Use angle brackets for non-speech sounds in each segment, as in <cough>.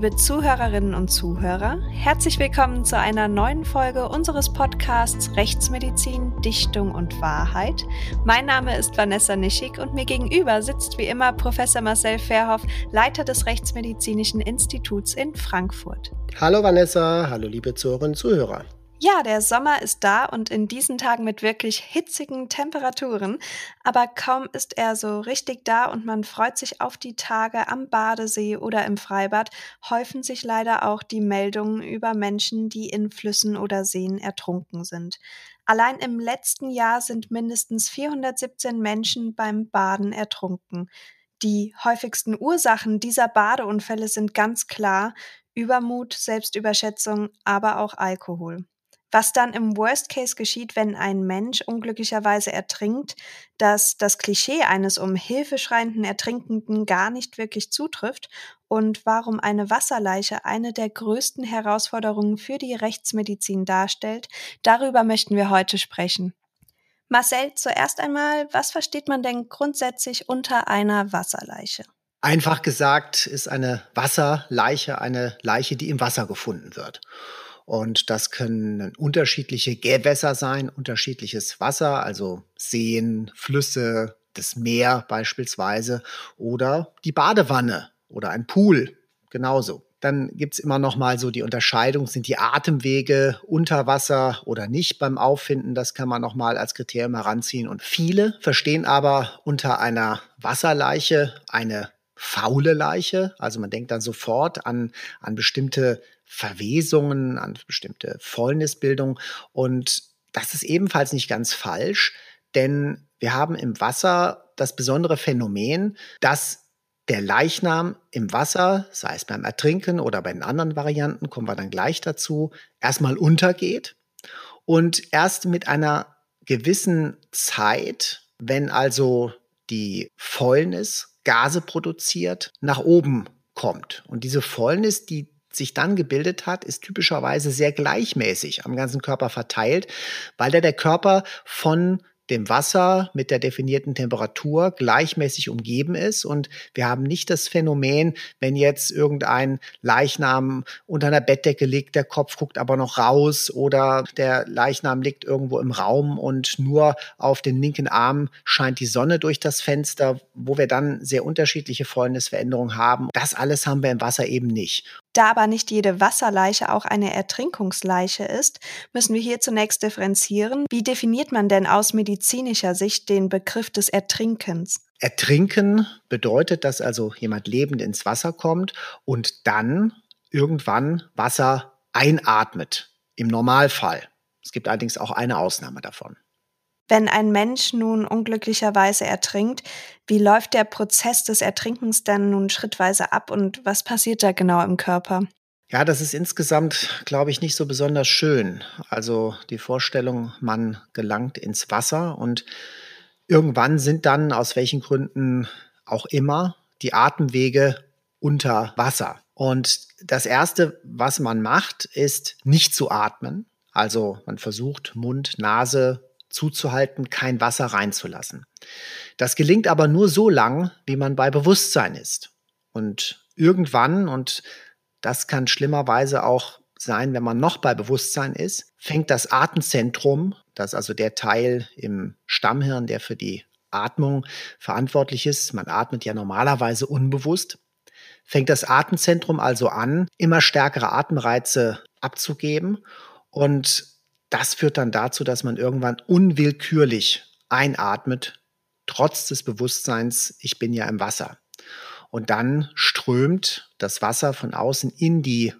Liebe Zuhörerinnen und Zuhörer, herzlich willkommen zu einer neuen Folge unseres Podcasts Rechtsmedizin, Dichtung und Wahrheit. Mein Name ist Vanessa Nischig und mir gegenüber sitzt wie immer Professor Marcel Verhoff, Leiter des Rechtsmedizinischen Instituts in Frankfurt. Hallo Vanessa, hallo liebe Zuhörerinnen und Zuhörer. Ja, der Sommer ist da und in diesen Tagen mit wirklich hitzigen Temperaturen, aber kaum ist er so richtig da und man freut sich auf die Tage am Badesee oder im Freibad, häufen sich leider auch die Meldungen über Menschen, die in Flüssen oder Seen ertrunken sind. Allein im letzten Jahr sind mindestens 417 Menschen beim Baden ertrunken. Die häufigsten Ursachen dieser Badeunfälle sind ganz klar Übermut, Selbstüberschätzung, aber auch Alkohol. Was dann im Worst Case geschieht, wenn ein Mensch unglücklicherweise ertrinkt, dass das Klischee eines um Hilfe schreienden Ertrinkenden gar nicht wirklich zutrifft und warum eine Wasserleiche eine der größten Herausforderungen für die Rechtsmedizin darstellt, darüber möchten wir heute sprechen. Marcel, zuerst einmal, was versteht man denn grundsätzlich unter einer Wasserleiche? Einfach gesagt ist eine Wasserleiche eine Leiche, die im Wasser gefunden wird. Und das können unterschiedliche Gewässer sein, unterschiedliches Wasser, also Seen, Flüsse, das Meer beispielsweise oder die Badewanne oder ein Pool genauso. Dann gibt's immer noch mal so die Unterscheidung, sind die Atemwege unter Wasser oder nicht beim Auffinden. Das kann man noch mal als Kriterium heranziehen. Und viele verstehen aber unter einer Wasserleiche eine faule Leiche. Also man denkt dann sofort an, an bestimmte Verwesungen, an bestimmte Fäulnisbildung. Und das ist ebenfalls nicht ganz falsch, denn wir haben im Wasser das besondere Phänomen, dass der Leichnam im Wasser, sei es beim Ertrinken oder bei den anderen Varianten, kommen wir dann gleich dazu, erstmal untergeht und erst mit einer gewissen Zeit, wenn also die Fäulnis Gase produziert, nach oben kommt. Und diese Fäulnis, die sich dann gebildet hat, ist typischerweise sehr gleichmäßig am ganzen Körper verteilt, weil da der Körper von dem Wasser mit der definierten Temperatur gleichmäßig umgeben ist. Und wir haben nicht das Phänomen, wenn jetzt irgendein Leichnam unter einer Bettdecke liegt, der Kopf guckt aber noch raus oder der Leichnam liegt irgendwo im Raum und nur auf den linken Arm scheint die Sonne durch das Fenster, wo wir dann sehr unterschiedliche Fäulnisveränderungen haben. Das alles haben wir im Wasser eben nicht. Da aber nicht jede Wasserleiche auch eine Ertrinkungsleiche ist, müssen wir hier zunächst differenzieren. Wie definiert man denn aus medizinischer Sicht den Begriff des Ertrinkens? Ertrinken bedeutet, dass also jemand lebend ins Wasser kommt und dann irgendwann Wasser einatmet. Im Normalfall. Es gibt allerdings auch eine Ausnahme davon. Wenn ein Mensch nun unglücklicherweise ertrinkt, wie läuft der Prozess des Ertrinkens dann nun schrittweise ab und was passiert da genau im Körper? Ja, das ist insgesamt, glaube ich, nicht so besonders schön. Also die Vorstellung, man gelangt ins Wasser und irgendwann sind dann, aus welchen Gründen auch immer, die Atemwege unter Wasser. Und das Erste, was man macht, ist nicht zu atmen. Also man versucht Mund, Nase, zuzuhalten, kein Wasser reinzulassen. Das gelingt aber nur so lang, wie man bei Bewusstsein ist. Und irgendwann, und das kann schlimmerweise auch sein, wenn man noch bei Bewusstsein ist, fängt das Atemzentrum, das ist also der Teil im Stammhirn, der für die Atmung verantwortlich ist, man atmet ja normalerweise unbewusst, fängt das Atemzentrum also an, immer stärkere Atemreize abzugeben und das führt dann dazu, dass man irgendwann unwillkürlich einatmet, trotz des Bewusstseins, ich bin ja im Wasser. Und dann strömt das Wasser von außen in die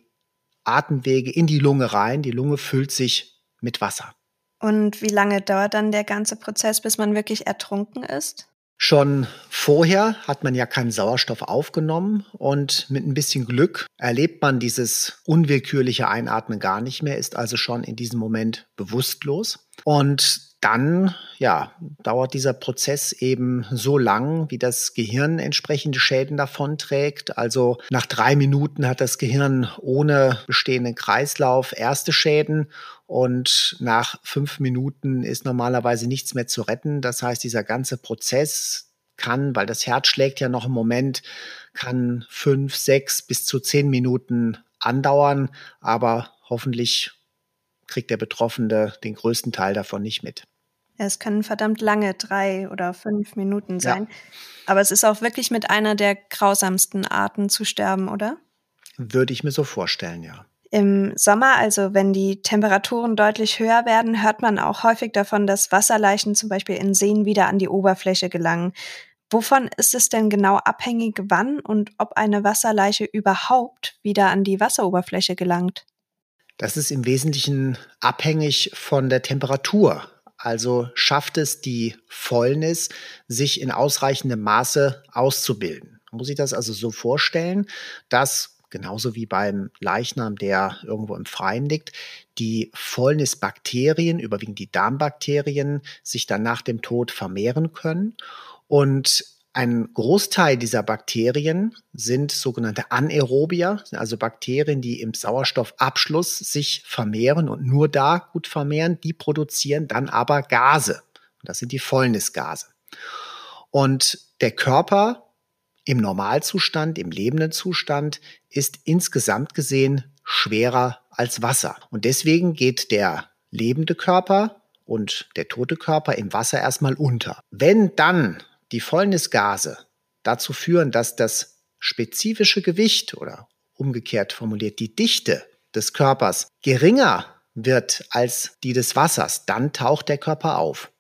Atemwege, in die Lunge rein. Die Lunge füllt sich mit Wasser. Und wie lange dauert dann der ganze Prozess, bis man wirklich ertrunken ist? Schon vorher hat man ja keinen Sauerstoff aufgenommen und mit ein bisschen Glück erlebt man dieses unwillkürliche Einatmen gar nicht mehr, ist also schon in diesem Moment bewusstlos. Und dann, ja, dauert dieser Prozess eben so lang, wie das Gehirn entsprechende Schäden davonträgt. Also nach drei Minuten hat das Gehirn ohne bestehenden Kreislauf erste Schäden und nach fünf Minuten ist normalerweise nichts mehr zu retten. Das heißt, dieser ganze Prozess kann, weil das Herz schlägt ja noch im Moment, kann fünf, sechs bis zu zehn Minuten andauern, aber hoffentlich kriegt der Betroffene den größten Teil davon nicht mit. Es können verdammt lange, drei oder fünf Minuten sein. Ja. Aber es ist auch wirklich mit einer der grausamsten Arten zu sterben, oder? Würde ich mir so vorstellen, ja. Im Sommer, also wenn die Temperaturen deutlich höher werden, hört man auch häufig davon, dass Wasserleichen zum Beispiel in Seen wieder an die Oberfläche gelangen. Wovon ist es denn genau abhängig, wann und ob eine Wasserleiche überhaupt wieder an die Wasseroberfläche gelangt? Das ist im Wesentlichen abhängig von der Temperatur. Also schafft es die Fäulnis, sich in ausreichendem Maße auszubilden. Man muss sich das also so vorstellen, dass genauso wie beim Leichnam, der irgendwo im Freien liegt, die Fäulnisbakterien, überwiegend die Darmbakterien, sich dann nach dem Tod vermehren können. Und ein Großteil dieser Bakterien sind sogenannte Anaerobier, also Bakterien, die im Sauerstoffabschluss sich vermehren und nur da gut vermehren. Die produzieren dann aber Gase. Und das sind die Fäulnisgase. Und der Körper im Normalzustand, im lebenden Zustand, ist insgesamt gesehen schwerer als Wasser. Und deswegen geht der lebende Körper und der tote Körper im Wasser erstmal unter. Wenn dann die Fäulnisgase dazu führen, dass das spezifische Gewicht oder umgekehrt formuliert die Dichte des Körpers geringer wird als die des Wassers, dann taucht der Körper auf.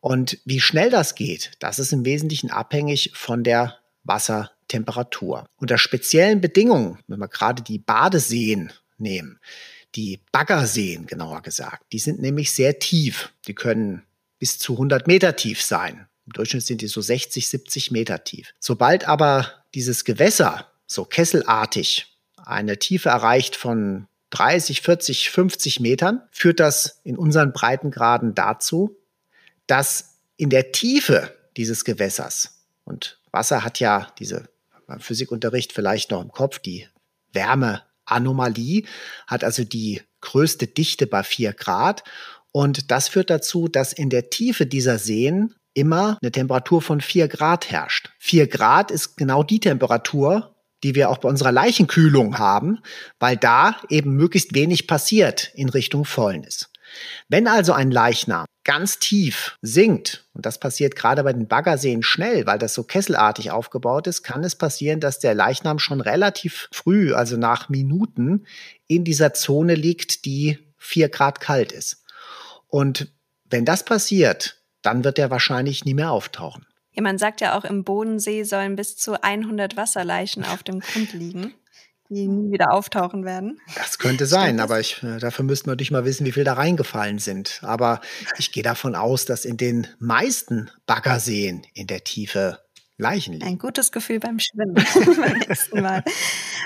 Und wie schnell das geht, das ist im Wesentlichen abhängig von der Wassertemperatur. Unter speziellen Bedingungen, wenn wir gerade die Badeseen nehmen, die Baggerseen genauer gesagt, die sind nämlich sehr tief. Die können bis zu 100 Meter tief sein. Im Durchschnitt sind die so 60, 70 Meter tief. Sobald aber dieses Gewässer so kesselartig eine Tiefe erreicht von 30, 40, 50 Metern, führt das in unseren Breitengraden dazu, dass in der Tiefe dieses Gewässers und Wasser hat ja diese beim Physikunterricht vielleicht noch im Kopf die Wärmeanomalie, hat also die größte Dichte bei vier Grad. Und das führt dazu, dass in der Tiefe dieser Seen immer eine Temperatur von vier Grad herrscht. Vier Grad ist genau die Temperatur, die wir auch bei unserer Leichenkühlung haben, weil da eben möglichst wenig passiert in Richtung Fäulnis. Wenn also ein Leichnam ganz tief sinkt, und das passiert gerade bei den Baggerseen schnell, weil das so kesselartig aufgebaut ist, kann es passieren, dass der Leichnam schon relativ früh, also nach Minuten, in dieser Zone liegt, die vier Grad kalt ist. Und wenn das passiert, dann wird er wahrscheinlich nie mehr auftauchen. Ja, man sagt ja auch, im Bodensee sollen bis zu 100 Wasserleichen auf dem Grund liegen die nie wieder auftauchen werden. Das könnte sein, aber ich, äh, dafür müssten wir natürlich mal wissen, wie viel da reingefallen sind. Aber ich gehe davon aus, dass in den meisten Baggerseen in der Tiefe Leichen liegen. Ein gutes Gefühl beim Schwimmen <laughs> beim nächsten Mal.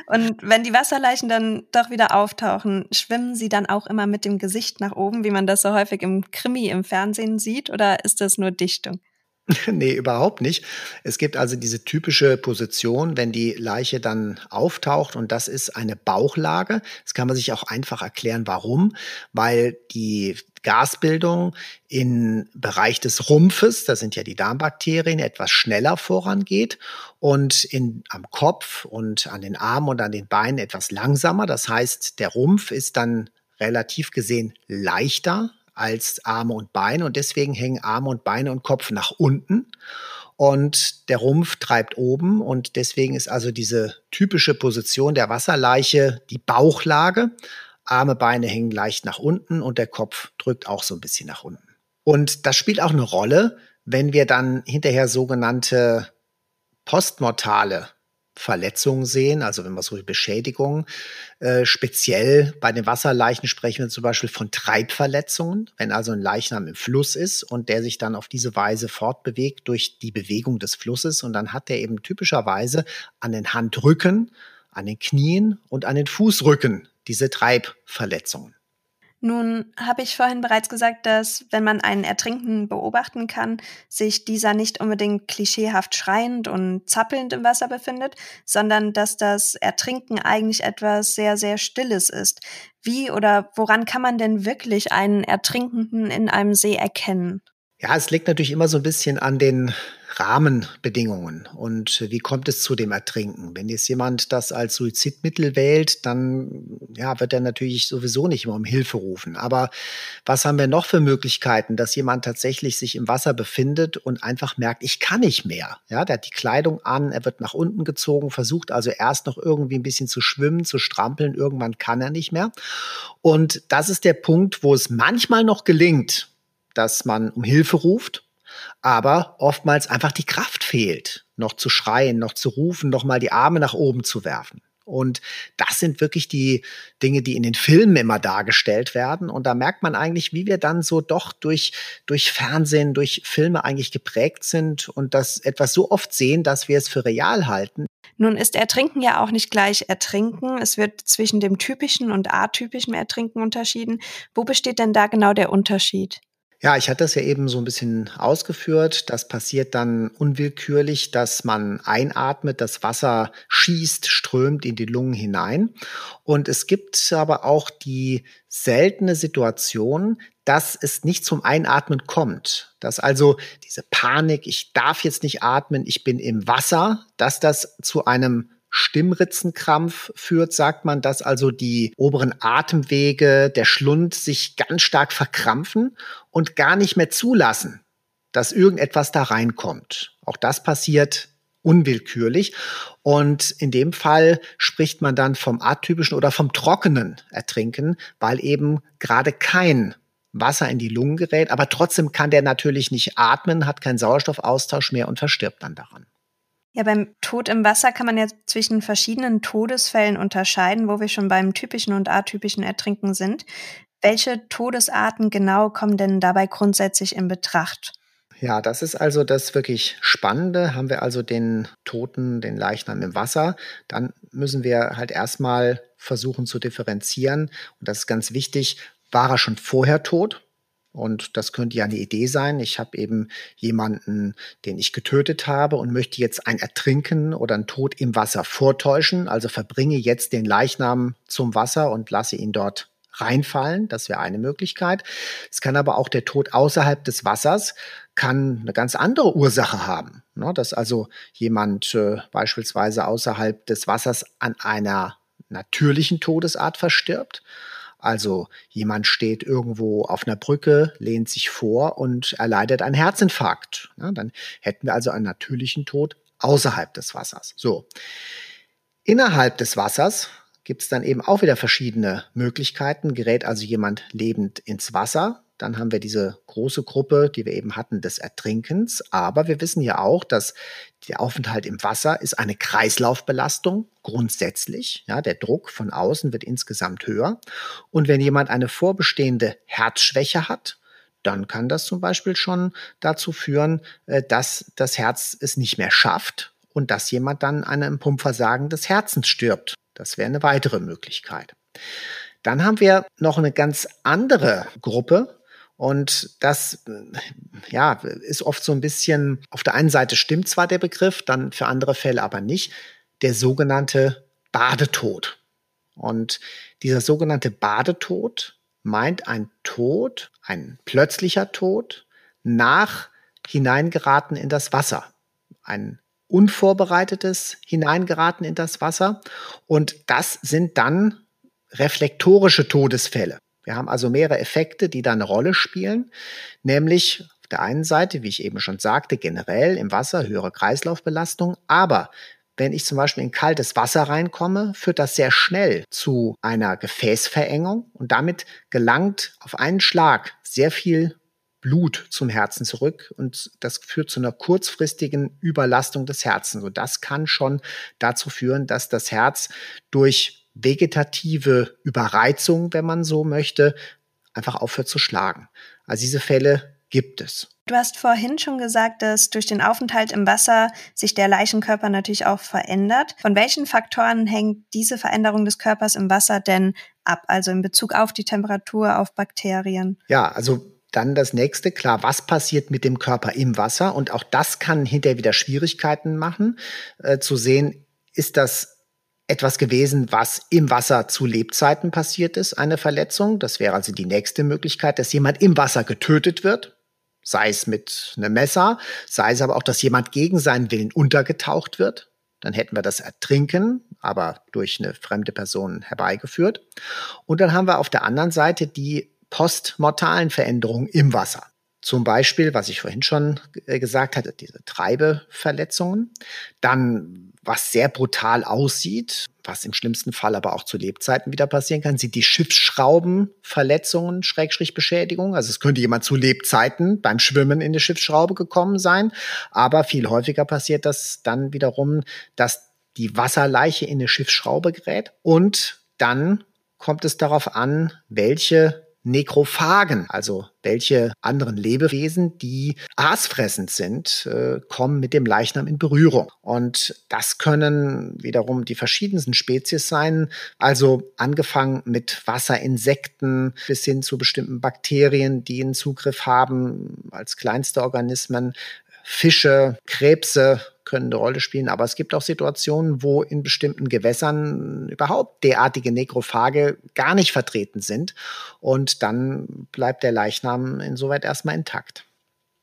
Und wenn die Wasserleichen dann doch wieder auftauchen, schwimmen sie dann auch immer mit dem Gesicht nach oben, wie man das so häufig im Krimi im Fernsehen sieht, oder ist das nur Dichtung? <laughs> nee, überhaupt nicht. Es gibt also diese typische Position, wenn die Leiche dann auftaucht und das ist eine Bauchlage. Das kann man sich auch einfach erklären, warum. Weil die Gasbildung im Bereich des Rumpfes, da sind ja die Darmbakterien, etwas schneller vorangeht und in, am Kopf und an den Armen und an den Beinen etwas langsamer. Das heißt, der Rumpf ist dann relativ gesehen leichter als Arme und Beine und deswegen hängen Arme und Beine und Kopf nach unten und der Rumpf treibt oben und deswegen ist also diese typische Position der Wasserleiche die Bauchlage. Arme, Beine hängen leicht nach unten und der Kopf drückt auch so ein bisschen nach unten. Und das spielt auch eine Rolle, wenn wir dann hinterher sogenannte postmortale Verletzungen sehen, also wenn wir so Beschädigungen, äh, speziell bei den Wasserleichen sprechen wir zum Beispiel von Treibverletzungen, wenn also ein Leichnam im Fluss ist und der sich dann auf diese Weise fortbewegt durch die Bewegung des Flusses und dann hat er eben typischerweise an den Handrücken, an den Knien und an den Fußrücken diese Treibverletzungen. Nun habe ich vorhin bereits gesagt, dass wenn man einen Ertrinkenden beobachten kann, sich dieser nicht unbedingt klischeehaft schreiend und zappelnd im Wasser befindet, sondern dass das Ertrinken eigentlich etwas sehr, sehr Stilles ist. Wie oder woran kann man denn wirklich einen Ertrinkenden in einem See erkennen? Ja, es liegt natürlich immer so ein bisschen an den Rahmenbedingungen und wie kommt es zu dem Ertrinken? Wenn jetzt jemand das als Suizidmittel wählt, dann ja, wird er natürlich sowieso nicht immer um Hilfe rufen. Aber was haben wir noch für Möglichkeiten, dass jemand tatsächlich sich im Wasser befindet und einfach merkt, ich kann nicht mehr. Ja, der hat die Kleidung an, er wird nach unten gezogen, versucht also erst noch irgendwie ein bisschen zu schwimmen, zu strampeln, irgendwann kann er nicht mehr. Und das ist der Punkt, wo es manchmal noch gelingt, dass man um Hilfe ruft aber oftmals einfach die Kraft fehlt, noch zu schreien, noch zu rufen, noch mal die Arme nach oben zu werfen. Und das sind wirklich die Dinge, die in den Filmen immer dargestellt werden. Und da merkt man eigentlich, wie wir dann so doch durch, durch Fernsehen, durch Filme eigentlich geprägt sind und das etwas so oft sehen, dass wir es für real halten. Nun ist Ertrinken ja auch nicht gleich Ertrinken. Es wird zwischen dem typischen und atypischen Ertrinken unterschieden. Wo besteht denn da genau der Unterschied? Ja, ich hatte das ja eben so ein bisschen ausgeführt. Das passiert dann unwillkürlich, dass man einatmet, das Wasser schießt, strömt in die Lungen hinein. Und es gibt aber auch die seltene Situation, dass es nicht zum Einatmen kommt. Dass also diese Panik, ich darf jetzt nicht atmen, ich bin im Wasser, dass das zu einem Stimmritzenkrampf führt, sagt man, dass also die oberen Atemwege, der Schlund sich ganz stark verkrampfen und gar nicht mehr zulassen, dass irgendetwas da reinkommt. Auch das passiert unwillkürlich. Und in dem Fall spricht man dann vom atypischen oder vom trockenen Ertrinken, weil eben gerade kein Wasser in die Lungen gerät, aber trotzdem kann der natürlich nicht atmen, hat keinen Sauerstoffaustausch mehr und verstirbt dann daran. Ja, beim Tod im Wasser kann man ja zwischen verschiedenen Todesfällen unterscheiden, wo wir schon beim typischen und atypischen Ertrinken sind. Welche Todesarten genau kommen denn dabei grundsätzlich in Betracht? Ja, das ist also das wirklich Spannende. Haben wir also den Toten, den Leichnam im Wasser, dann müssen wir halt erstmal versuchen zu differenzieren. Und das ist ganz wichtig. War er schon vorher tot? Und das könnte ja eine Idee sein. Ich habe eben jemanden, den ich getötet habe und möchte jetzt ein Ertrinken oder ein Tod im Wasser vortäuschen. Also verbringe jetzt den Leichnam zum Wasser und lasse ihn dort reinfallen. Das wäre eine Möglichkeit. Es kann aber auch der Tod außerhalb des Wassers kann eine ganz andere Ursache haben. Ne? Dass also jemand äh, beispielsweise außerhalb des Wassers an einer natürlichen Todesart verstirbt also jemand steht irgendwo auf einer Brücke, lehnt sich vor und erleidet einen Herzinfarkt. Ja, dann hätten wir also einen natürlichen Tod außerhalb des Wassers. So. Innerhalb des Wassers gibt es dann eben auch wieder verschiedene Möglichkeiten. Gerät also jemand lebend ins Wasser, dann haben wir diese große Gruppe, die wir eben hatten, des Ertrinkens. Aber wir wissen ja auch, dass der Aufenthalt im Wasser ist eine Kreislaufbelastung grundsätzlich. Ja, der Druck von außen wird insgesamt höher. Und wenn jemand eine vorbestehende Herzschwäche hat, dann kann das zum Beispiel schon dazu führen, äh, dass das Herz es nicht mehr schafft und dass jemand dann an einem Pumpversagen des Herzens stirbt. Das wäre eine weitere Möglichkeit. Dann haben wir noch eine ganz andere Gruppe und das, ja, ist oft so ein bisschen, auf der einen Seite stimmt zwar der Begriff, dann für andere Fälle aber nicht, der sogenannte Badetod. Und dieser sogenannte Badetod meint ein Tod, ein plötzlicher Tod nach Hineingeraten in das Wasser. Ein unvorbereitetes Hineingeraten in das Wasser. Und das sind dann reflektorische Todesfälle. Wir haben also mehrere Effekte, die da eine Rolle spielen, nämlich auf der einen Seite, wie ich eben schon sagte, generell im Wasser höhere Kreislaufbelastung, aber wenn ich zum Beispiel in kaltes Wasser reinkomme, führt das sehr schnell zu einer Gefäßverengung. Und damit gelangt auf einen Schlag sehr viel Blut zum Herzen zurück. Und das führt zu einer kurzfristigen Überlastung des Herzens. Und das kann schon dazu führen, dass das Herz durch vegetative Überreizung, wenn man so möchte, einfach aufhört zu schlagen. Also diese Fälle gibt es. Du hast vorhin schon gesagt, dass durch den Aufenthalt im Wasser sich der Leichenkörper natürlich auch verändert. Von welchen Faktoren hängt diese Veränderung des Körpers im Wasser denn ab? Also in Bezug auf die Temperatur, auf Bakterien? Ja, also dann das nächste, klar, was passiert mit dem Körper im Wasser? Und auch das kann hinterher wieder Schwierigkeiten machen, äh, zu sehen, ist das etwas gewesen, was im Wasser zu Lebzeiten passiert ist, eine Verletzung. Das wäre also die nächste Möglichkeit, dass jemand im Wasser getötet wird. sei es mit einem Messer, sei es aber auch, dass jemand gegen seinen Willen untergetaucht wird. Dann hätten wir das Ertrinken, aber durch eine fremde Person herbeigeführt. Und dann haben wir auf der anderen Seite die postmortalen Veränderungen im Wasser. Zum Beispiel, was ich vorhin schon äh, gesagt hatte, diese Treibeverletzungen. Dann, was sehr brutal aussieht, was im schlimmsten Fall aber auch zu Lebzeiten wieder passieren kann, sind die Schiffsschraubenverletzungen, Schrägstrich Beschädigung. Also es könnte jemand zu Lebzeiten beim Schwimmen in die Schiffsschraube gekommen sein. Aber viel häufiger passiert das dann wiederum, dass die Wasserleiche in eine Schiffsschraube gerät und dann kommt es darauf an, welche Nekrophagen, also welche anderen Lebewesen, die aasfressend sind, äh, kommen mit dem Leichnam in Berührung. Und das können wiederum die verschiedensten Spezies sein, also angefangen mit Wasserinsekten bis hin zu bestimmten Bakterien, die einen Zugriff haben als kleinste Organismen, Fische, Krebse, können eine Rolle spielen, aber es gibt auch Situationen, wo in bestimmten Gewässern überhaupt derartige Nekrophage gar nicht vertreten sind und dann bleibt der Leichnam insoweit erstmal intakt.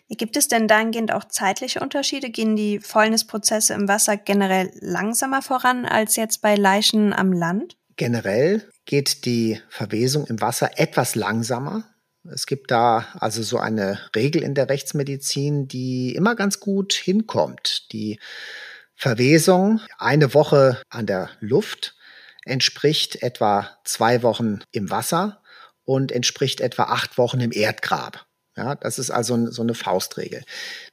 Gibt es denn dahingehend auch zeitliche Unterschiede? Gehen die Fäulnisprozesse im Wasser generell langsamer voran als jetzt bei Leichen am Land? Generell geht die Verwesung im Wasser etwas langsamer. Es gibt da also so eine Regel in der Rechtsmedizin, die immer ganz gut hinkommt. Die Verwesung eine Woche an der Luft entspricht etwa zwei Wochen im Wasser und entspricht etwa acht Wochen im Erdgrab. Ja, das ist also so eine Faustregel.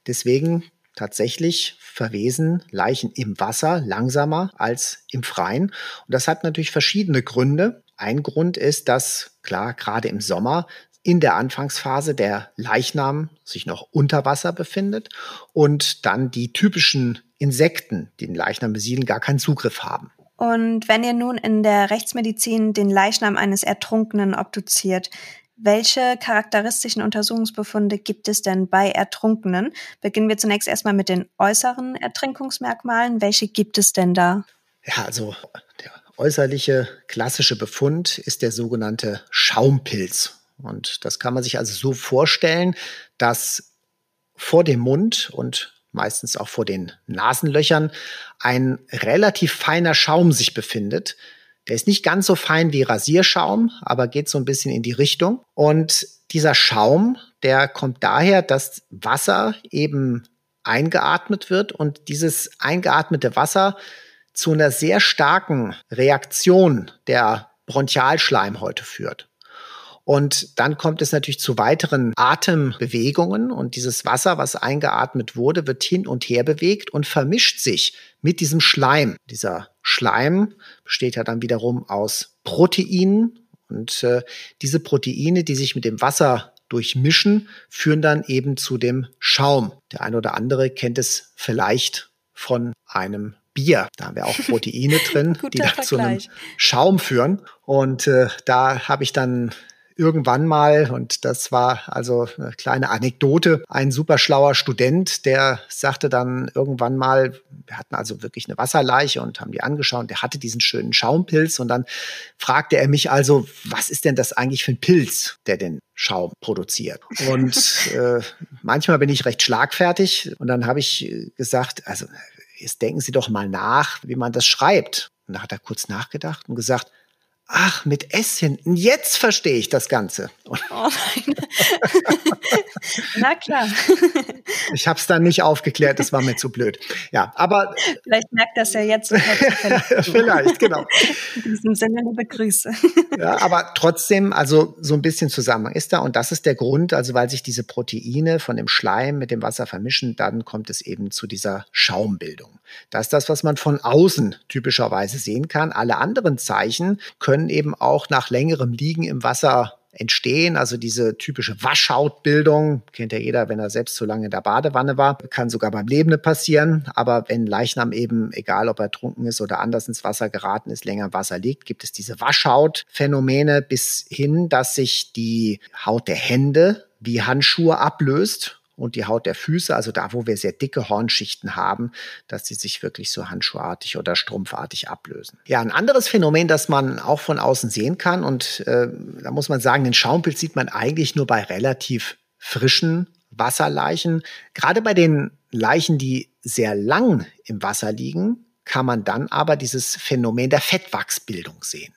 Deswegen tatsächlich verwesen Leichen im Wasser langsamer als im Freien. Und das hat natürlich verschiedene Gründe. Ein Grund ist, dass klar, gerade im Sommer in der Anfangsphase der Leichnam sich noch unter Wasser befindet und dann die typischen Insekten, die den Leichnam besiedeln, gar keinen Zugriff haben. Und wenn ihr nun in der Rechtsmedizin den Leichnam eines Ertrunkenen obduziert, welche charakteristischen Untersuchungsbefunde gibt es denn bei Ertrunkenen? Beginnen wir zunächst erstmal mit den äußeren Ertrinkungsmerkmalen. Welche gibt es denn da? Ja, also der äußerliche klassische Befund ist der sogenannte Schaumpilz und das kann man sich also so vorstellen, dass vor dem Mund und meistens auch vor den Nasenlöchern ein relativ feiner Schaum sich befindet. Der ist nicht ganz so fein wie Rasierschaum, aber geht so ein bisschen in die Richtung. Und dieser Schaum, der kommt daher, dass Wasser eben eingeatmet wird und dieses eingeatmete Wasser zu einer sehr starken Reaktion der Bronchialschleimhäute führt. Und dann kommt es natürlich zu weiteren Atembewegungen und dieses Wasser, was eingeatmet wurde, wird hin und her bewegt und vermischt sich mit diesem Schleim. Dieser Schleim besteht ja dann wiederum aus Proteinen und äh, diese Proteine, die sich mit dem Wasser durchmischen, führen dann eben zu dem Schaum. Der eine oder andere kennt es vielleicht von einem Bier. Da haben wir auch Proteine drin, <laughs> die dann zu einem Schaum führen. Und äh, da habe ich dann irgendwann mal, und das war also eine kleine Anekdote, ein super schlauer Student, der sagte dann irgendwann mal, wir hatten also wirklich eine Wasserleiche und haben die angeschaut, der hatte diesen schönen Schaumpilz und dann fragte er mich also, was ist denn das eigentlich für ein Pilz, der den Schaum produziert? Und <laughs> äh, manchmal bin ich recht schlagfertig und dann habe ich gesagt, also jetzt denken Sie doch mal nach, wie man das schreibt. Und da hat er kurz nachgedacht und gesagt, Ach, mit S hinten. Jetzt verstehe ich das Ganze. Oh nein. <laughs> Na klar. ich habe es dann nicht aufgeklärt, das war mir zu blöd. Ja, aber. Vielleicht merkt das ja jetzt. <laughs> Vielleicht, genau. In diesem Sinne liebe Grüße. ja, aber trotzdem, also so ein bisschen Zusammenhang ist da. Und das ist der Grund, also weil sich diese Proteine von dem Schleim mit dem Wasser vermischen, dann kommt es eben zu dieser Schaumbildung. Das ist das, was man von außen typischerweise sehen kann. Alle anderen Zeichen können können eben auch nach längerem Liegen im Wasser entstehen. Also diese typische Waschhautbildung, kennt ja jeder, wenn er selbst zu lange in der Badewanne war, kann sogar beim Lebenden passieren. Aber wenn Leichnam eben, egal ob er trunken ist oder anders ins Wasser geraten ist, länger im Wasser liegt, gibt es diese Waschhautphänomene bis hin, dass sich die Haut der Hände wie Handschuhe ablöst und die Haut der Füße, also da, wo wir sehr dicke Hornschichten haben, dass sie sich wirklich so handschuhartig oder strumpfartig ablösen. Ja, ein anderes Phänomen, das man auch von außen sehen kann, und äh, da muss man sagen, den Schaumpilz sieht man eigentlich nur bei relativ frischen Wasserleichen. Gerade bei den Leichen, die sehr lang im Wasser liegen, kann man dann aber dieses Phänomen der Fettwachsbildung sehen.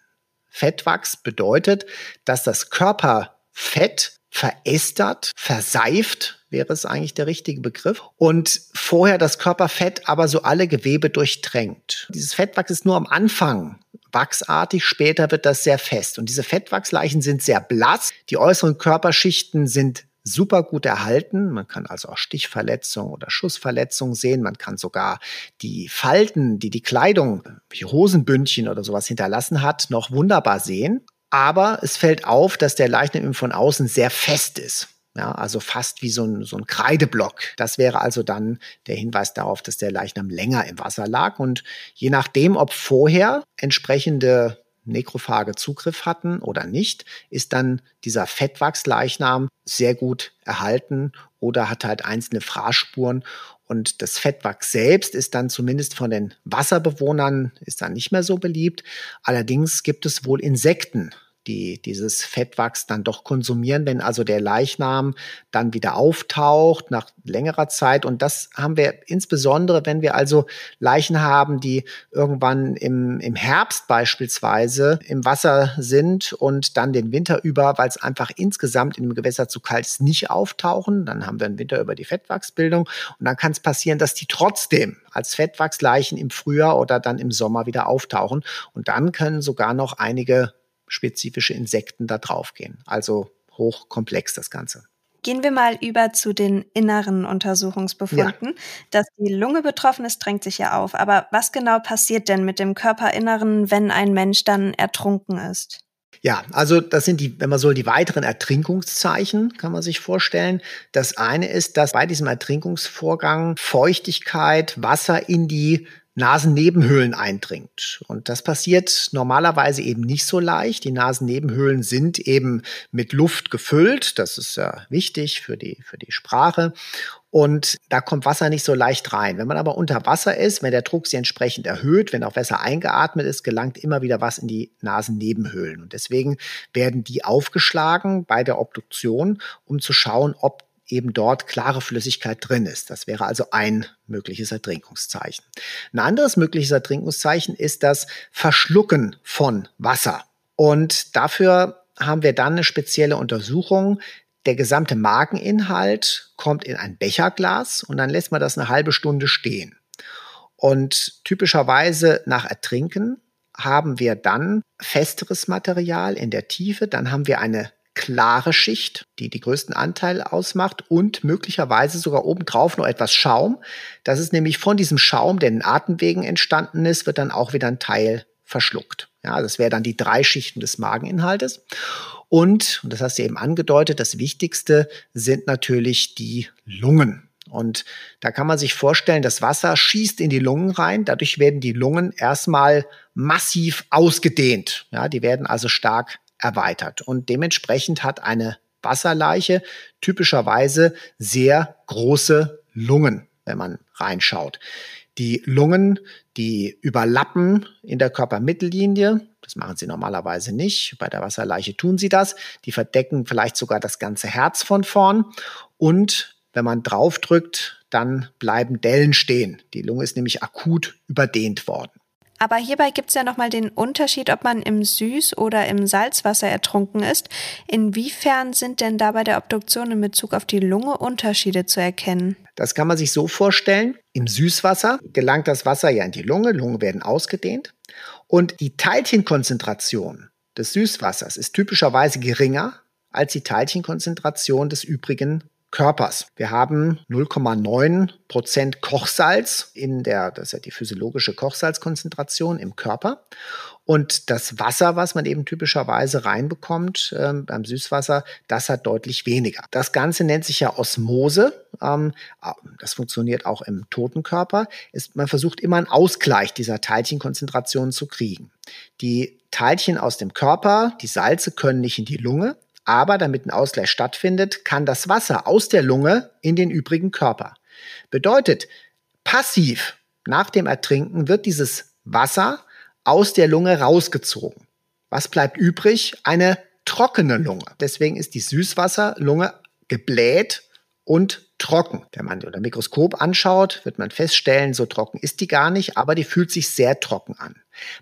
Fettwachs bedeutet, dass das Körperfett verästert, verseift, wäre es eigentlich der richtige Begriff, und vorher das Körperfett aber so alle Gewebe durchdrängt. Dieses Fettwachs ist nur am Anfang wachsartig, später wird das sehr fest. Und diese Fettwachsleichen sind sehr blass, die äußeren Körperschichten sind super gut erhalten. Man kann also auch Stichverletzungen oder Schussverletzungen sehen. Man kann sogar die Falten, die die Kleidung, wie Hosenbündchen oder sowas hinterlassen hat, noch wunderbar sehen. Aber es fällt auf, dass der Leichnam von außen sehr fest ist. Ja, also fast wie so ein, so ein Kreideblock. Das wäre also dann der Hinweis darauf, dass der Leichnam länger im Wasser lag. Und je nachdem, ob vorher entsprechende Nekrophage Zugriff hatten oder nicht, ist dann dieser Fettwachsleichnam sehr gut erhalten oder hat halt einzelne Fraßspuren. Und das Fettwachs selbst ist dann zumindest von den Wasserbewohnern ist dann nicht mehr so beliebt. Allerdings gibt es wohl Insekten, die dieses Fettwachs dann doch konsumieren, wenn also der Leichnam dann wieder auftaucht nach längerer Zeit. Und das haben wir insbesondere, wenn wir also Leichen haben, die irgendwann im, im Herbst beispielsweise im Wasser sind und dann den Winter über, weil es einfach insgesamt in dem Gewässer zu kalt ist, nicht auftauchen. Dann haben wir den Winter über die Fettwachsbildung. Und dann kann es passieren, dass die trotzdem als Fettwachsleichen im Frühjahr oder dann im Sommer wieder auftauchen. Und dann können sogar noch einige spezifische Insekten da draufgehen. Also hochkomplex das Ganze. Gehen wir mal über zu den inneren Untersuchungsbefunden. Ja. Dass die Lunge betroffen ist, drängt sich ja auf. Aber was genau passiert denn mit dem Körperinneren, wenn ein Mensch dann ertrunken ist? Ja, also das sind die, wenn man so die weiteren Ertrinkungszeichen, kann man sich vorstellen. Das eine ist, dass bei diesem Ertrinkungsvorgang Feuchtigkeit, Wasser in die Nasennebenhöhlen eindringt. Und das passiert normalerweise eben nicht so leicht. Die Nasennebenhöhlen sind eben mit Luft gefüllt. Das ist ja wichtig für die, für die Sprache. Und da kommt Wasser nicht so leicht rein. Wenn man aber unter Wasser ist, wenn der Druck sich entsprechend erhöht, wenn auch Wasser eingeatmet ist, gelangt immer wieder was in die Nasennebenhöhlen. Und deswegen werden die aufgeschlagen bei der Obduktion, um zu schauen, ob eben dort klare Flüssigkeit drin ist. Das wäre also ein mögliches Ertrinkungszeichen. Ein anderes mögliches Ertrinkungszeichen ist das Verschlucken von Wasser. Und dafür haben wir dann eine spezielle Untersuchung. Der gesamte Mageninhalt kommt in ein Becherglas und dann lässt man das eine halbe Stunde stehen. Und typischerweise nach Ertrinken haben wir dann festeres Material in der Tiefe, dann haben wir eine klare Schicht, die die größten Anteil ausmacht und möglicherweise sogar obendrauf noch etwas Schaum. Das ist nämlich von diesem Schaum, der in den Atemwegen entstanden ist, wird dann auch wieder ein Teil verschluckt. Ja, das wäre dann die drei Schichten des Mageninhaltes. Und, und das hast du eben angedeutet, das Wichtigste sind natürlich die Lungen. Und da kann man sich vorstellen, das Wasser schießt in die Lungen rein. Dadurch werden die Lungen erstmal massiv ausgedehnt. Ja, die werden also stark erweitert. Und dementsprechend hat eine Wasserleiche typischerweise sehr große Lungen, wenn man reinschaut. Die Lungen, die überlappen in der Körpermittellinie. Das machen sie normalerweise nicht. Bei der Wasserleiche tun sie das. Die verdecken vielleicht sogar das ganze Herz von vorn. Und wenn man draufdrückt, dann bleiben Dellen stehen. Die Lunge ist nämlich akut überdehnt worden. Aber hierbei gibt es ja nochmal den Unterschied, ob man im Süß- oder im Salzwasser ertrunken ist. Inwiefern sind denn da bei der Obduktion in Bezug auf die Lunge Unterschiede zu erkennen? Das kann man sich so vorstellen. Im Süßwasser gelangt das Wasser ja in die Lunge, Lungen werden ausgedehnt und die Teilchenkonzentration des Süßwassers ist typischerweise geringer als die Teilchenkonzentration des übrigen Körpers. Wir haben 0,9 Prozent Kochsalz in der, das ist ja die physiologische Kochsalzkonzentration im Körper. Und das Wasser, was man eben typischerweise reinbekommt ähm, beim Süßwasser, das hat deutlich weniger. Das Ganze nennt sich ja Osmose. Ähm, das funktioniert auch im toten Körper. Man versucht immer einen Ausgleich dieser Teilchenkonzentration zu kriegen. Die Teilchen aus dem Körper, die Salze können nicht in die Lunge, aber damit ein Ausgleich stattfindet, kann das Wasser aus der Lunge in den übrigen Körper. Bedeutet, passiv nach dem Ertrinken wird dieses Wasser aus der Lunge rausgezogen. Was bleibt übrig? Eine trockene Lunge. Deswegen ist die Süßwasserlunge gebläht und trocken. Wenn man unter Mikroskop anschaut, wird man feststellen, so trocken ist die gar nicht, aber die fühlt sich sehr trocken an.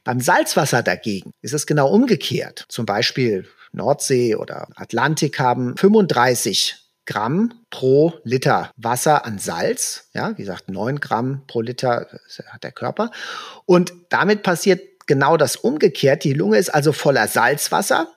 Beim Salzwasser dagegen ist es genau umgekehrt. Zum Beispiel Nordsee oder Atlantik haben 35 Gramm pro Liter Wasser an Salz. Ja, wie gesagt, 9 Gramm pro Liter hat der Körper. Und damit passiert genau das umgekehrt. Die Lunge ist also voller Salzwasser.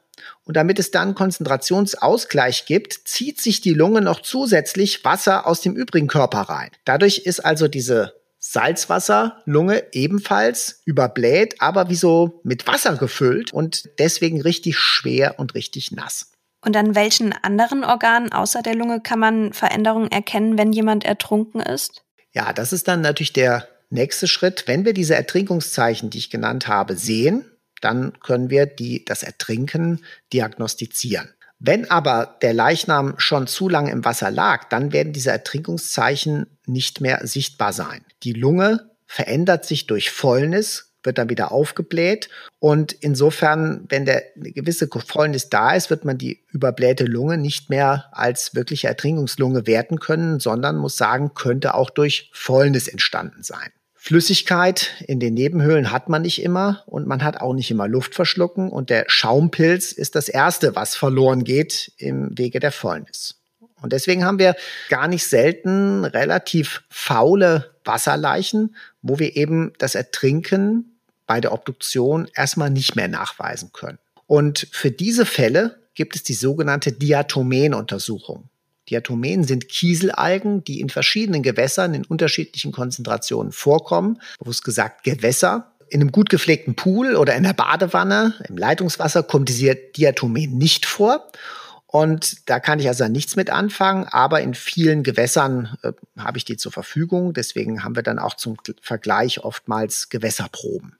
Und damit es dann Konzentrationsausgleich gibt, zieht sich die Lunge noch zusätzlich Wasser aus dem übrigen Körper rein. Dadurch ist also diese Salzwasserlunge ebenfalls überbläht, aber wie so mit Wasser gefüllt und deswegen richtig schwer und richtig nass. Und an welchen anderen Organen außer der Lunge kann man Veränderungen erkennen, wenn jemand ertrunken ist? Ja, das ist dann natürlich der nächste Schritt. Wenn wir diese Ertrinkungszeichen, die ich genannt habe, sehen, dann können wir die, das Ertrinken diagnostizieren. Wenn aber der Leichnam schon zu lange im Wasser lag, dann werden diese Ertrinkungszeichen nicht mehr sichtbar sein. Die Lunge verändert sich durch Fäulnis, wird dann wieder aufgebläht. Und insofern, wenn der eine gewisse Fäulnis da ist, wird man die überblähte Lunge nicht mehr als wirkliche Ertrinkungslunge werten können, sondern muss sagen, könnte auch durch Fäulnis entstanden sein. Flüssigkeit in den Nebenhöhlen hat man nicht immer und man hat auch nicht immer Luft verschlucken und der Schaumpilz ist das erste, was verloren geht im Wege der Fäulnis. Und deswegen haben wir gar nicht selten relativ faule Wasserleichen, wo wir eben das Ertrinken bei der Obduktion erstmal nicht mehr nachweisen können. Und für diese Fälle gibt es die sogenannte Diatomenuntersuchung. Diatomen sind Kieselalgen, die in verschiedenen Gewässern in unterschiedlichen Konzentrationen vorkommen. Bewusst gesagt Gewässer. In einem gut gepflegten Pool oder in der Badewanne, im Leitungswasser kommt diese Diatomen nicht vor. Und da kann ich also nichts mit anfangen, aber in vielen Gewässern äh, habe ich die zur Verfügung. Deswegen haben wir dann auch zum Vergleich oftmals Gewässerproben.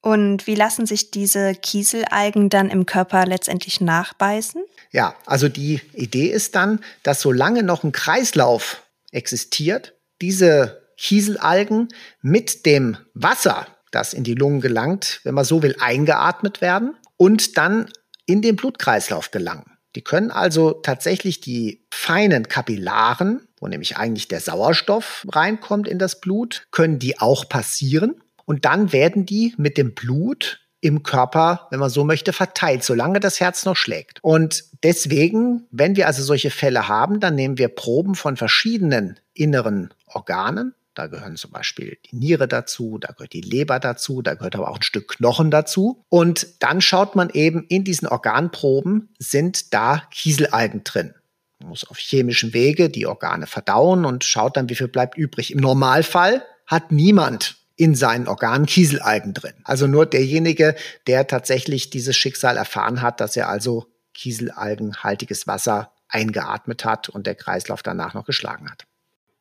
Und wie lassen sich diese Kieselalgen dann im Körper letztendlich nachbeißen? Ja, also die Idee ist dann, dass solange noch ein Kreislauf existiert, diese Kieselalgen mit dem Wasser, das in die Lungen gelangt, wenn man so will, eingeatmet werden und dann in den Blutkreislauf gelangen. Die können also tatsächlich die feinen Kapillaren, wo nämlich eigentlich der Sauerstoff reinkommt in das Blut, können die auch passieren und dann werden die mit dem Blut im Körper, wenn man so möchte, verteilt, solange das Herz noch schlägt. Und deswegen, wenn wir also solche Fälle haben, dann nehmen wir Proben von verschiedenen inneren Organen. Da gehören zum Beispiel die Niere dazu, da gehört die Leber dazu, da gehört aber auch ein Stück Knochen dazu. Und dann schaut man eben in diesen Organproben, sind da Kieselalgen drin. Man muss auf chemischen Wege die Organe verdauen und schaut dann, wie viel bleibt übrig. Im Normalfall hat niemand in seinen Organen Kieselalgen drin. Also nur derjenige, der tatsächlich dieses Schicksal erfahren hat, dass er also Kieselalgenhaltiges Wasser eingeatmet hat und der Kreislauf danach noch geschlagen hat.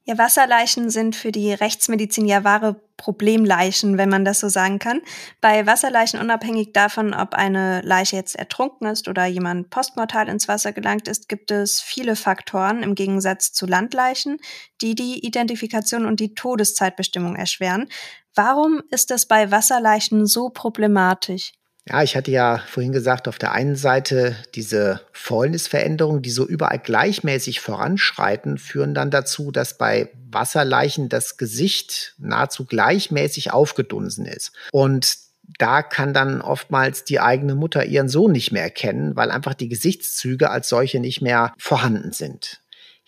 Ja, Wasserleichen sind für die Rechtsmedizin ja wahre Problemleichen, wenn man das so sagen kann. Bei Wasserleichen unabhängig davon, ob eine Leiche jetzt ertrunken ist oder jemand postmortal ins Wasser gelangt ist, gibt es viele Faktoren im Gegensatz zu Landleichen, die die Identifikation und die Todeszeitbestimmung erschweren. Warum ist es bei Wasserleichen so problematisch? Ja, ich hatte ja vorhin gesagt, auf der einen Seite diese Fäulnisveränderungen, die so überall gleichmäßig voranschreiten, führen dann dazu, dass bei Wasserleichen das Gesicht nahezu gleichmäßig aufgedunsen ist. Und da kann dann oftmals die eigene Mutter ihren Sohn nicht mehr erkennen, weil einfach die Gesichtszüge als solche nicht mehr vorhanden sind.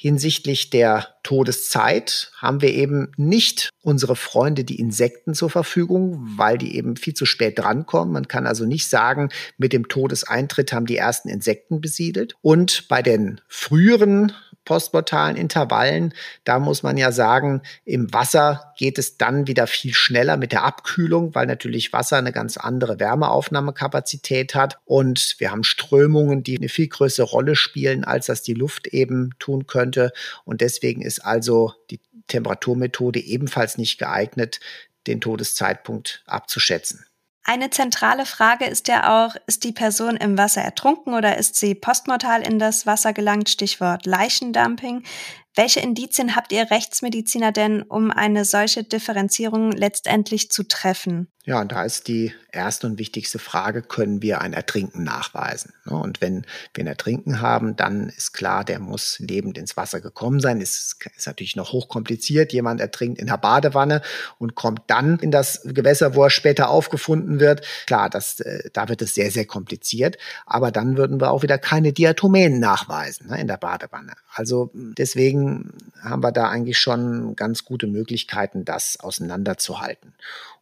Hinsichtlich der Todeszeit haben wir eben nicht unsere Freunde, die Insekten zur Verfügung, weil die eben viel zu spät drankommen. Man kann also nicht sagen, mit dem Todeseintritt haben die ersten Insekten besiedelt. Und bei den früheren postmortalen Intervallen. Da muss man ja sagen, im Wasser geht es dann wieder viel schneller mit der Abkühlung, weil natürlich Wasser eine ganz andere Wärmeaufnahmekapazität hat. Und wir haben Strömungen, die eine viel größere Rolle spielen, als das die Luft eben tun könnte. Und deswegen ist also die Temperaturmethode ebenfalls nicht geeignet, den Todeszeitpunkt abzuschätzen. Eine zentrale Frage ist ja auch, ist die Person im Wasser ertrunken oder ist sie postmortal in das Wasser gelangt? Stichwort Leichendumping. Welche Indizien habt ihr Rechtsmediziner denn, um eine solche Differenzierung letztendlich zu treffen? Ja, und da ist die erste und wichtigste Frage, können wir ein Ertrinken nachweisen? Ne? Und wenn wir ein Ertrinken haben, dann ist klar, der muss lebend ins Wasser gekommen sein. Es ist natürlich noch hochkompliziert. Jemand ertrinkt in der Badewanne und kommt dann in das Gewässer, wo er später aufgefunden wird. Klar, das, äh, da wird es sehr, sehr kompliziert. Aber dann würden wir auch wieder keine Diatomeen nachweisen ne, in der Badewanne. Also deswegen haben wir da eigentlich schon ganz gute Möglichkeiten, das auseinanderzuhalten.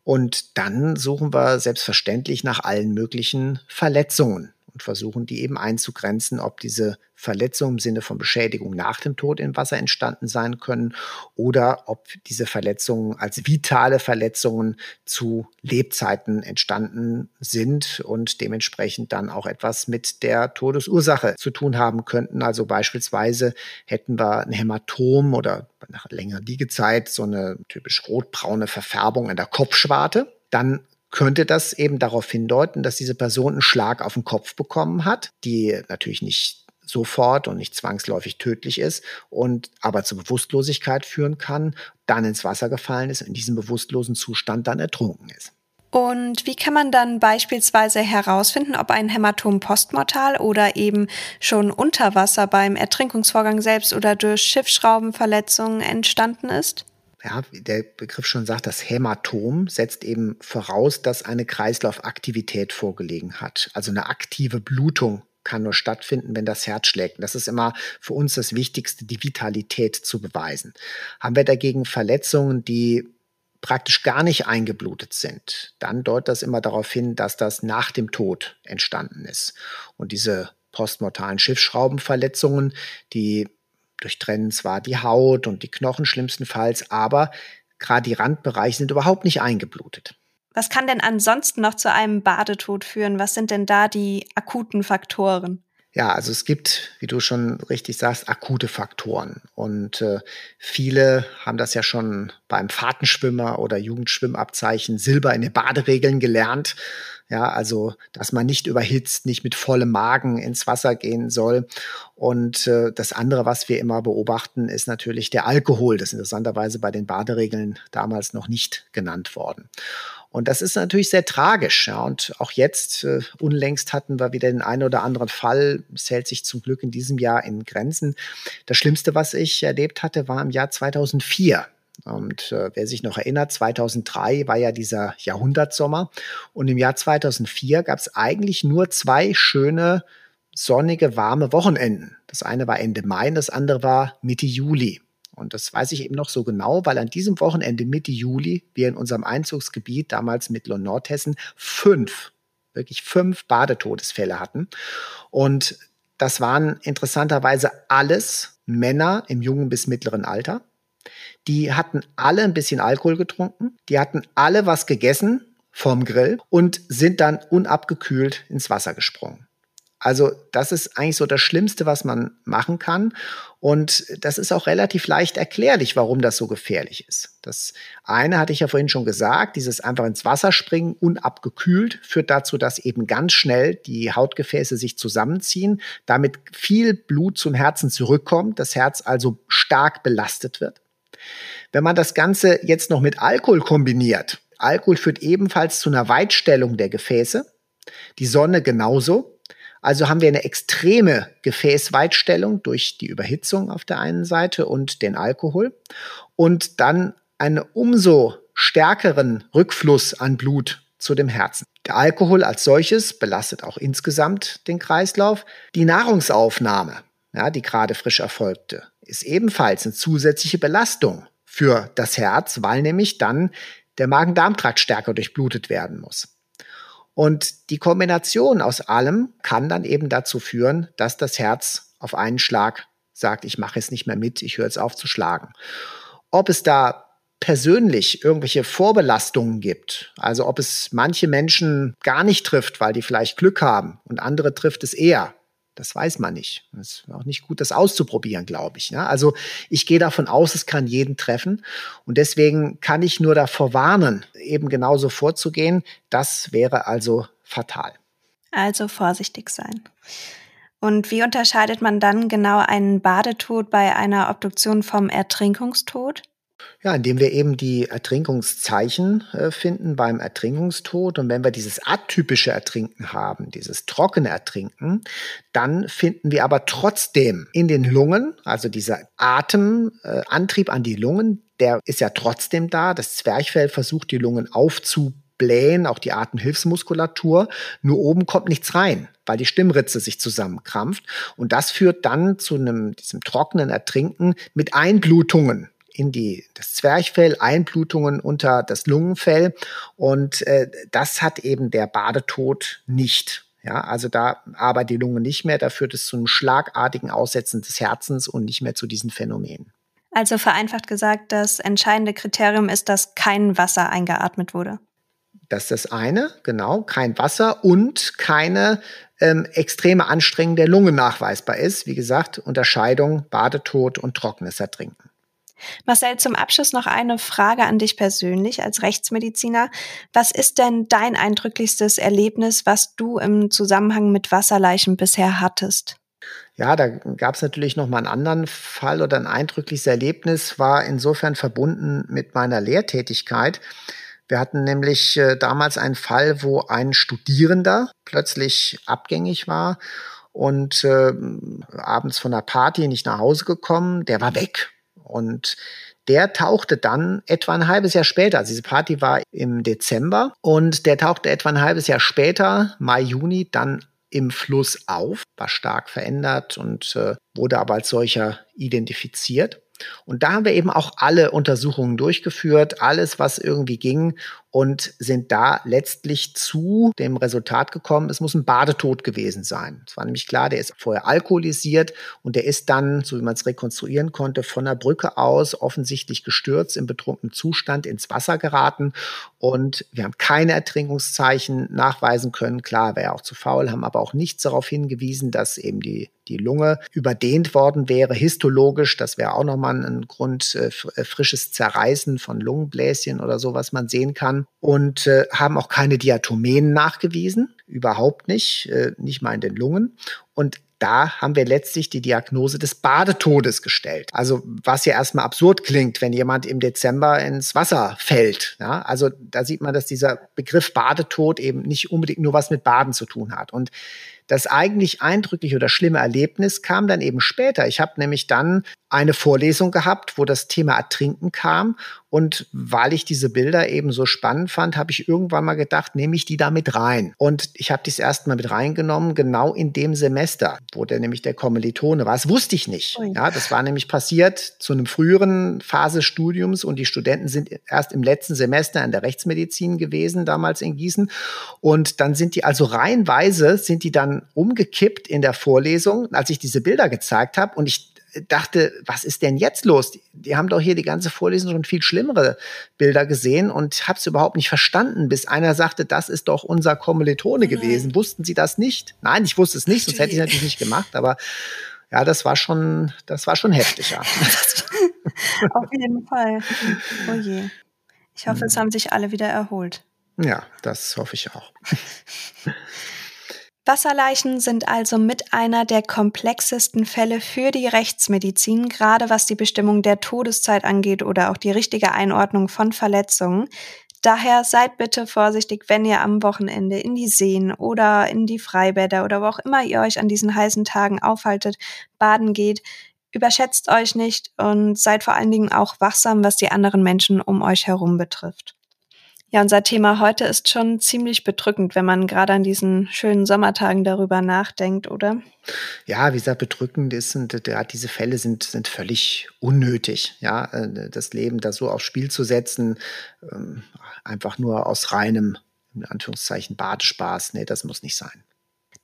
Und dann suchen wir selbstverständlich nach allen möglichen Verletzungen und versuchen die eben einzugrenzen, ob diese Verletzungen im Sinne von Beschädigung nach dem Tod im Wasser entstanden sein können oder ob diese Verletzungen als vitale Verletzungen zu Lebzeiten entstanden sind und dementsprechend dann auch etwas mit der Todesursache zu tun haben könnten. Also beispielsweise hätten wir ein Hämatom oder nach längerer Liegezeit so eine typisch rotbraune Verfärbung in der Kopfschwarte. Dann könnte das eben darauf hindeuten, dass diese Person einen Schlag auf den Kopf bekommen hat, die natürlich nicht sofort und nicht zwangsläufig tödlich ist und aber zur Bewusstlosigkeit führen kann, dann ins Wasser gefallen ist und in diesem bewusstlosen Zustand dann ertrunken ist. Und wie kann man dann beispielsweise herausfinden, ob ein Hämatom postmortal oder eben schon unter Wasser beim Ertrinkungsvorgang selbst oder durch Schiffsschraubenverletzungen entstanden ist? Ja, der Begriff schon sagt, das Hämatom setzt eben voraus, dass eine Kreislaufaktivität vorgelegen hat. Also eine aktive Blutung kann nur stattfinden, wenn das Herz schlägt. das ist immer für uns das Wichtigste, die Vitalität zu beweisen. Haben wir dagegen Verletzungen, die praktisch gar nicht eingeblutet sind, dann deutet das immer darauf hin, dass das nach dem Tod entstanden ist. Und diese postmortalen Schiffsschraubenverletzungen, die durchtrennen zwar die Haut und die Knochen schlimmstenfalls, aber gerade die Randbereiche sind überhaupt nicht eingeblutet. Was kann denn ansonsten noch zu einem Badetod führen? Was sind denn da die akuten Faktoren? Ja, also es gibt, wie du schon richtig sagst, akute Faktoren. Und äh, viele haben das ja schon beim Fahrtenschwimmer oder Jugendschwimmabzeichen Silber in den Baderegeln gelernt. Ja, also, dass man nicht überhitzt, nicht mit vollem Magen ins Wasser gehen soll. Und äh, das andere, was wir immer beobachten, ist natürlich der Alkohol. Das ist interessanterweise bei den Baderegeln damals noch nicht genannt worden. Und das ist natürlich sehr tragisch. Ja. Und auch jetzt, äh, unlängst hatten wir wieder den einen oder anderen Fall. Es hält sich zum Glück in diesem Jahr in Grenzen. Das Schlimmste, was ich erlebt hatte, war im Jahr 2004. Und äh, wer sich noch erinnert, 2003 war ja dieser Jahrhundertsommer. Und im Jahr 2004 gab es eigentlich nur zwei schöne, sonnige, warme Wochenenden. Das eine war Ende Mai, das andere war Mitte Juli. Und das weiß ich eben noch so genau, weil an diesem Wochenende Mitte Juli wir in unserem Einzugsgebiet, damals Mittel- und Nordhessen, fünf, wirklich fünf Badetodesfälle hatten. Und das waren interessanterweise alles Männer im jungen bis mittleren Alter. Die hatten alle ein bisschen Alkohol getrunken, die hatten alle was gegessen vom Grill und sind dann unabgekühlt ins Wasser gesprungen. Also das ist eigentlich so das Schlimmste, was man machen kann. Und das ist auch relativ leicht erklärlich, warum das so gefährlich ist. Das eine hatte ich ja vorhin schon gesagt, dieses einfach ins Wasser springen, unabgekühlt, führt dazu, dass eben ganz schnell die Hautgefäße sich zusammenziehen, damit viel Blut zum Herzen zurückkommt, das Herz also stark belastet wird. Wenn man das Ganze jetzt noch mit Alkohol kombiniert, Alkohol führt ebenfalls zu einer Weitstellung der Gefäße, die Sonne genauso. Also haben wir eine extreme Gefäßweitstellung durch die Überhitzung auf der einen Seite und den Alkohol und dann einen umso stärkeren Rückfluss an Blut zu dem Herzen. Der Alkohol als solches belastet auch insgesamt den Kreislauf. Die Nahrungsaufnahme, ja, die gerade frisch erfolgte, ist ebenfalls eine zusätzliche Belastung für das Herz, weil nämlich dann der Magen-Darm-Trakt stärker durchblutet werden muss. Und die Kombination aus allem kann dann eben dazu führen, dass das Herz auf einen Schlag sagt, ich mache es nicht mehr mit, ich höre jetzt auf zu schlagen. Ob es da persönlich irgendwelche Vorbelastungen gibt, also ob es manche Menschen gar nicht trifft, weil die vielleicht Glück haben und andere trifft es eher, das weiß man nicht. Es ist auch nicht gut, das auszuprobieren, glaube ich. Ja? Also ich gehe davon aus, es kann jeden treffen. Und deswegen kann ich nur davor warnen, eben genauso vorzugehen. Das wäre also fatal. Also vorsichtig sein. Und wie unterscheidet man dann genau einen Badetod bei einer Obduktion vom Ertrinkungstod? Ja, indem wir eben die Ertrinkungszeichen äh, finden beim Ertrinkungstod. Und wenn wir dieses atypische Ertrinken haben, dieses trockene Ertrinken, dann finden wir aber trotzdem in den Lungen, also dieser Atemantrieb äh, an die Lungen, der ist ja trotzdem da. Das Zwerchfell versucht, die Lungen aufzublähen, auch die Atemhilfsmuskulatur. Nur oben kommt nichts rein, weil die Stimmritze sich zusammenkrampft. Und das führt dann zu einem, diesem trockenen Ertrinken mit Einblutungen in die, das Zwerchfell, Einblutungen unter das Lungenfell. Und äh, das hat eben der Badetod nicht. Ja, also da arbeitet die Lunge nicht mehr, da führt es zu einem schlagartigen Aussetzen des Herzens und nicht mehr zu diesen Phänomenen. Also vereinfacht gesagt, das entscheidende Kriterium ist, dass kein Wasser eingeatmet wurde. Das ist das eine, genau, kein Wasser und keine ähm, extreme Anstrengung der Lunge nachweisbar ist. Wie gesagt, Unterscheidung Badetod und trockenes Ertrinken. Marcel, zum Abschluss noch eine Frage an dich persönlich als Rechtsmediziner. Was ist denn dein eindrücklichstes Erlebnis, was du im Zusammenhang mit Wasserleichen bisher hattest? Ja, da gab es natürlich noch mal einen anderen Fall oder ein eindrückliches Erlebnis, war insofern verbunden mit meiner Lehrtätigkeit. Wir hatten nämlich äh, damals einen Fall, wo ein Studierender plötzlich abgängig war und äh, abends von der Party nicht nach Hause gekommen. Der war weg. Und der tauchte dann etwa ein halbes Jahr später, also diese Party war im Dezember und der tauchte etwa ein halbes Jahr später, Mai, Juni, dann im Fluss auf, war stark verändert und äh, wurde aber als solcher identifiziert. Und da haben wir eben auch alle Untersuchungen durchgeführt, alles, was irgendwie ging und sind da letztlich zu dem Resultat gekommen, es muss ein Badetod gewesen sein. Es war nämlich klar, der ist vorher alkoholisiert und der ist dann, so wie man es rekonstruieren konnte, von der Brücke aus offensichtlich gestürzt, im betrunkenen Zustand ins Wasser geraten und wir haben keine Ertrinkungszeichen nachweisen können. Klar, wäre auch zu faul, haben aber auch nichts darauf hingewiesen, dass eben die die Lunge überdehnt worden wäre, histologisch, das wäre auch nochmal ein Grund, äh, äh, frisches Zerreißen von Lungenbläschen oder so, was man sehen kann und äh, haben auch keine Diatomeen nachgewiesen, überhaupt nicht, äh, nicht mal in den Lungen. Und da haben wir letztlich die Diagnose des Badetodes gestellt. Also was ja erstmal absurd klingt, wenn jemand im Dezember ins Wasser fällt. Ja? Also da sieht man, dass dieser Begriff Badetod eben nicht unbedingt nur was mit Baden zu tun hat. Und das eigentlich eindrückliche oder schlimme Erlebnis kam dann eben später. Ich habe nämlich dann eine Vorlesung gehabt, wo das Thema Ertrinken kam. Und weil ich diese Bilder eben so spannend fand, habe ich irgendwann mal gedacht, nehme ich die da mit rein. Und ich habe dies erstmal mit reingenommen, genau in dem Semester, wo der nämlich der Kommilitone war. Das wusste ich nicht. Ja, das war nämlich passiert zu einem früheren Phase Studiums und die Studenten sind erst im letzten Semester in der Rechtsmedizin gewesen, damals in Gießen. Und dann sind die also reihenweise, sind die dann umgekippt in der Vorlesung, als ich diese Bilder gezeigt habe. Und ich dachte, was ist denn jetzt los? Die, die, haben doch hier die ganze Vorlesung schon viel schlimmere Bilder gesehen und habe es überhaupt nicht verstanden, bis einer sagte, das ist doch unser Kommilitone mhm. gewesen. Wussten Sie das nicht? Nein, ich wusste es nicht, sonst hätte ich es natürlich nicht gemacht, aber ja, das war schon, das war schon heftig, ja. <laughs> Auf jeden Fall. Oh je. Ich hoffe, es mhm. haben sich alle wieder erholt. Ja, das hoffe ich auch. <laughs> Wasserleichen sind also mit einer der komplexesten Fälle für die Rechtsmedizin, gerade was die Bestimmung der Todeszeit angeht oder auch die richtige Einordnung von Verletzungen. Daher seid bitte vorsichtig, wenn ihr am Wochenende in die Seen oder in die Freibäder oder wo auch immer ihr euch an diesen heißen Tagen aufhaltet, baden geht. Überschätzt euch nicht und seid vor allen Dingen auch wachsam, was die anderen Menschen um euch herum betrifft. Ja, unser Thema heute ist schon ziemlich bedrückend, wenn man gerade an diesen schönen Sommertagen darüber nachdenkt, oder? Ja, wie gesagt, bedrückend ist und gerade diese Fälle sind, sind völlig unnötig. Ja, äh, das Leben da so aufs Spiel zu setzen, ähm, einfach nur aus reinem, in Anführungszeichen, Badespaß, nee, das muss nicht sein.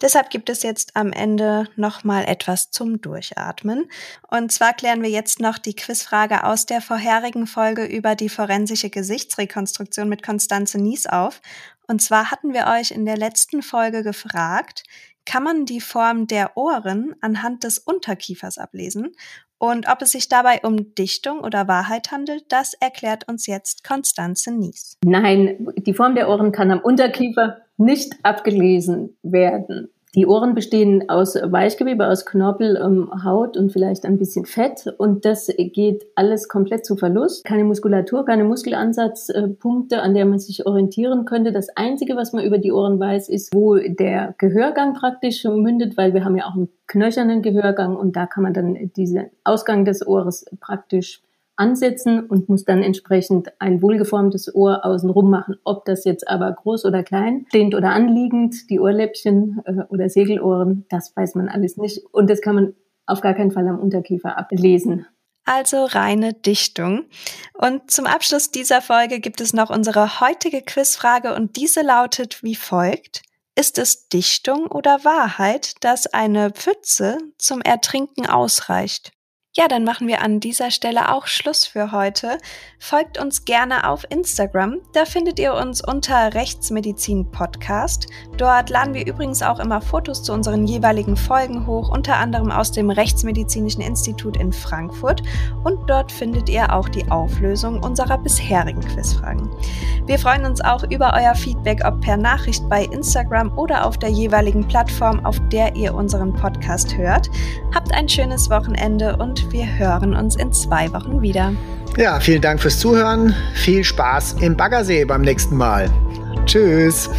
Deshalb gibt es jetzt am Ende nochmal etwas zum Durchatmen. Und zwar klären wir jetzt noch die Quizfrage aus der vorherigen Folge über die forensische Gesichtsrekonstruktion mit Konstanze Nies auf. Und zwar hatten wir euch in der letzten Folge gefragt, kann man die Form der Ohren anhand des Unterkiefers ablesen? Und ob es sich dabei um Dichtung oder Wahrheit handelt, das erklärt uns jetzt Konstanze Nies. Nein, die Form der Ohren kann am Unterkiefer nicht abgelesen werden. Die Ohren bestehen aus Weichgewebe, aus Knorpel, ähm, Haut und vielleicht ein bisschen Fett. Und das geht alles komplett zu Verlust. Keine Muskulatur, keine Muskelansatzpunkte, an der man sich orientieren könnte. Das Einzige, was man über die Ohren weiß, ist, wo der Gehörgang praktisch mündet, weil wir haben ja auch einen knöchernen Gehörgang und da kann man dann diesen Ausgang des Ohres praktisch ansetzen und muss dann entsprechend ein wohlgeformtes Ohr außenrum machen. Ob das jetzt aber groß oder klein, stehend oder anliegend, die Ohrläppchen äh, oder Segelohren, das weiß man alles nicht. Und das kann man auf gar keinen Fall am Unterkiefer ablesen. Also reine Dichtung. Und zum Abschluss dieser Folge gibt es noch unsere heutige Quizfrage und diese lautet wie folgt. Ist es Dichtung oder Wahrheit, dass eine Pfütze zum Ertrinken ausreicht? Ja, dann machen wir an dieser Stelle auch Schluss für heute. Folgt uns gerne auf Instagram. Da findet ihr uns unter Rechtsmedizin Podcast. Dort laden wir übrigens auch immer Fotos zu unseren jeweiligen Folgen hoch, unter anderem aus dem Rechtsmedizinischen Institut in Frankfurt. Und dort findet ihr auch die Auflösung unserer bisherigen Quizfragen. Wir freuen uns auch über euer Feedback, ob per Nachricht bei Instagram oder auf der jeweiligen Plattform, auf der ihr unseren Podcast hört. Habt ein schönes Wochenende wir hören uns in zwei Wochen wieder. Ja, vielen Dank fürs Zuhören. Viel Spaß im Baggersee beim nächsten Mal. Tschüss.